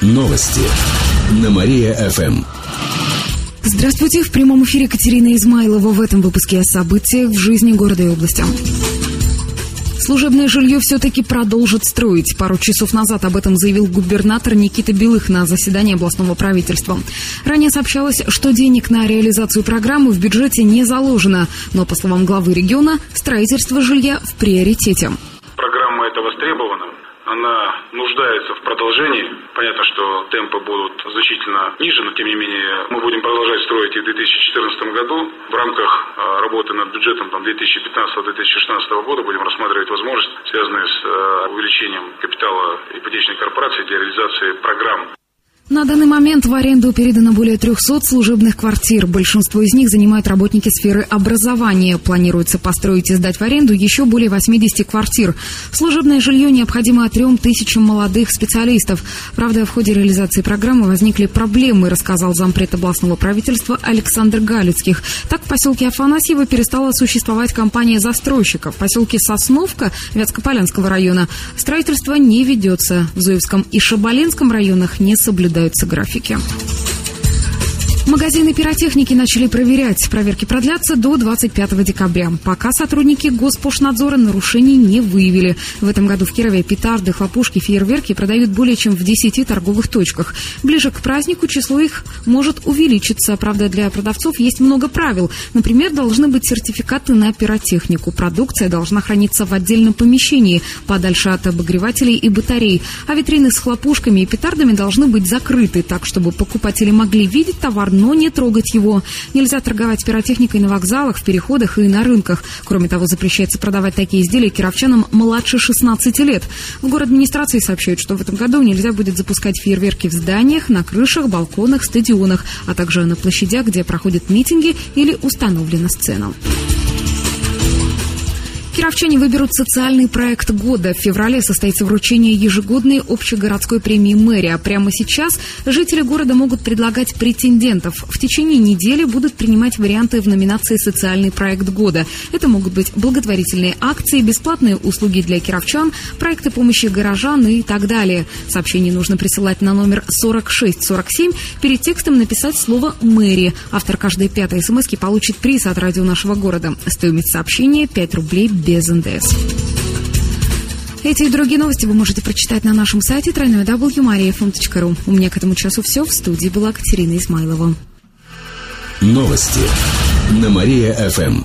Новости на Мария-ФМ. Здравствуйте, в прямом эфире Катерина Измайлова в этом выпуске о событиях в жизни города и области. Служебное жилье все-таки продолжит строить. Пару часов назад об этом заявил губернатор Никита Белых на заседании областного правительства. Ранее сообщалось, что денег на реализацию программы в бюджете не заложено. Но, по словам главы региона, строительство жилья в приоритете. Программа эта востребована она нуждается в продолжении. Понятно, что темпы будут значительно ниже, но тем не менее мы будем продолжать строить и в 2014 году. В рамках а, работы над бюджетом 2015-2016 года будем рассматривать возможности, связанные с а, увеличением капитала ипотечной корпорации для реализации программ на данный момент в аренду передано более 300 служебных квартир. Большинство из них занимают работники сферы образования. Планируется построить и сдать в аренду еще более 80 квартир. Служебное жилье необходимо трем тысячам молодых специалистов. Правда, в ходе реализации программы возникли проблемы, рассказал зампред областного правительства Александр Галицких. Так, в поселке Афанасьево перестала существовать компания застройщиков. В поселке Сосновка Вятскополянского района строительство не ведется. В Зуевском и Шабалинском районах не соблюдается соблюдаются графики. Магазины пиротехники начали проверять. Проверки продлятся до 25 декабря. Пока сотрудники Госпошнадзора нарушений не выявили. В этом году в Кирове петарды, хлопушки, фейерверки продают более чем в 10 торговых точках. Ближе к празднику число их может увеличиться. Правда, для продавцов есть много правил. Например, должны быть сертификаты на пиротехнику. Продукция должна храниться в отдельном помещении, подальше от обогревателей и батарей. А витрины с хлопушками и петардами должны быть закрыты, так чтобы покупатели могли видеть товар но не трогать его. Нельзя торговать пиротехникой на вокзалах, в переходах и на рынках. Кроме того, запрещается продавать такие изделия кировчанам младше 16 лет. В город администрации сообщают, что в этом году нельзя будет запускать фейерверки в зданиях, на крышах, балконах, стадионах, а также на площадях, где проходят митинги или установлена сцена. Кировчане выберут социальный проект года. В феврале состоится вручение ежегодной общегородской премии мэрия. Прямо сейчас жители города могут предлагать претендентов. В течение недели будут принимать варианты в номинации «Социальный проект года». Это могут быть благотворительные акции, бесплатные услуги для кировчан, проекты помощи горожан и так далее. Сообщение нужно присылать на номер 4647. Перед текстом написать слово «мэри». Автор каждой пятой смс получит приз от радио нашего города. Стоимость сообщения 5 рублей без НДС. Эти и другие новости вы можете прочитать на нашем сайте www.mariafm.ru. У меня к этому часу все. В студии была Катерина Измайлова. Новости на Мария-ФМ.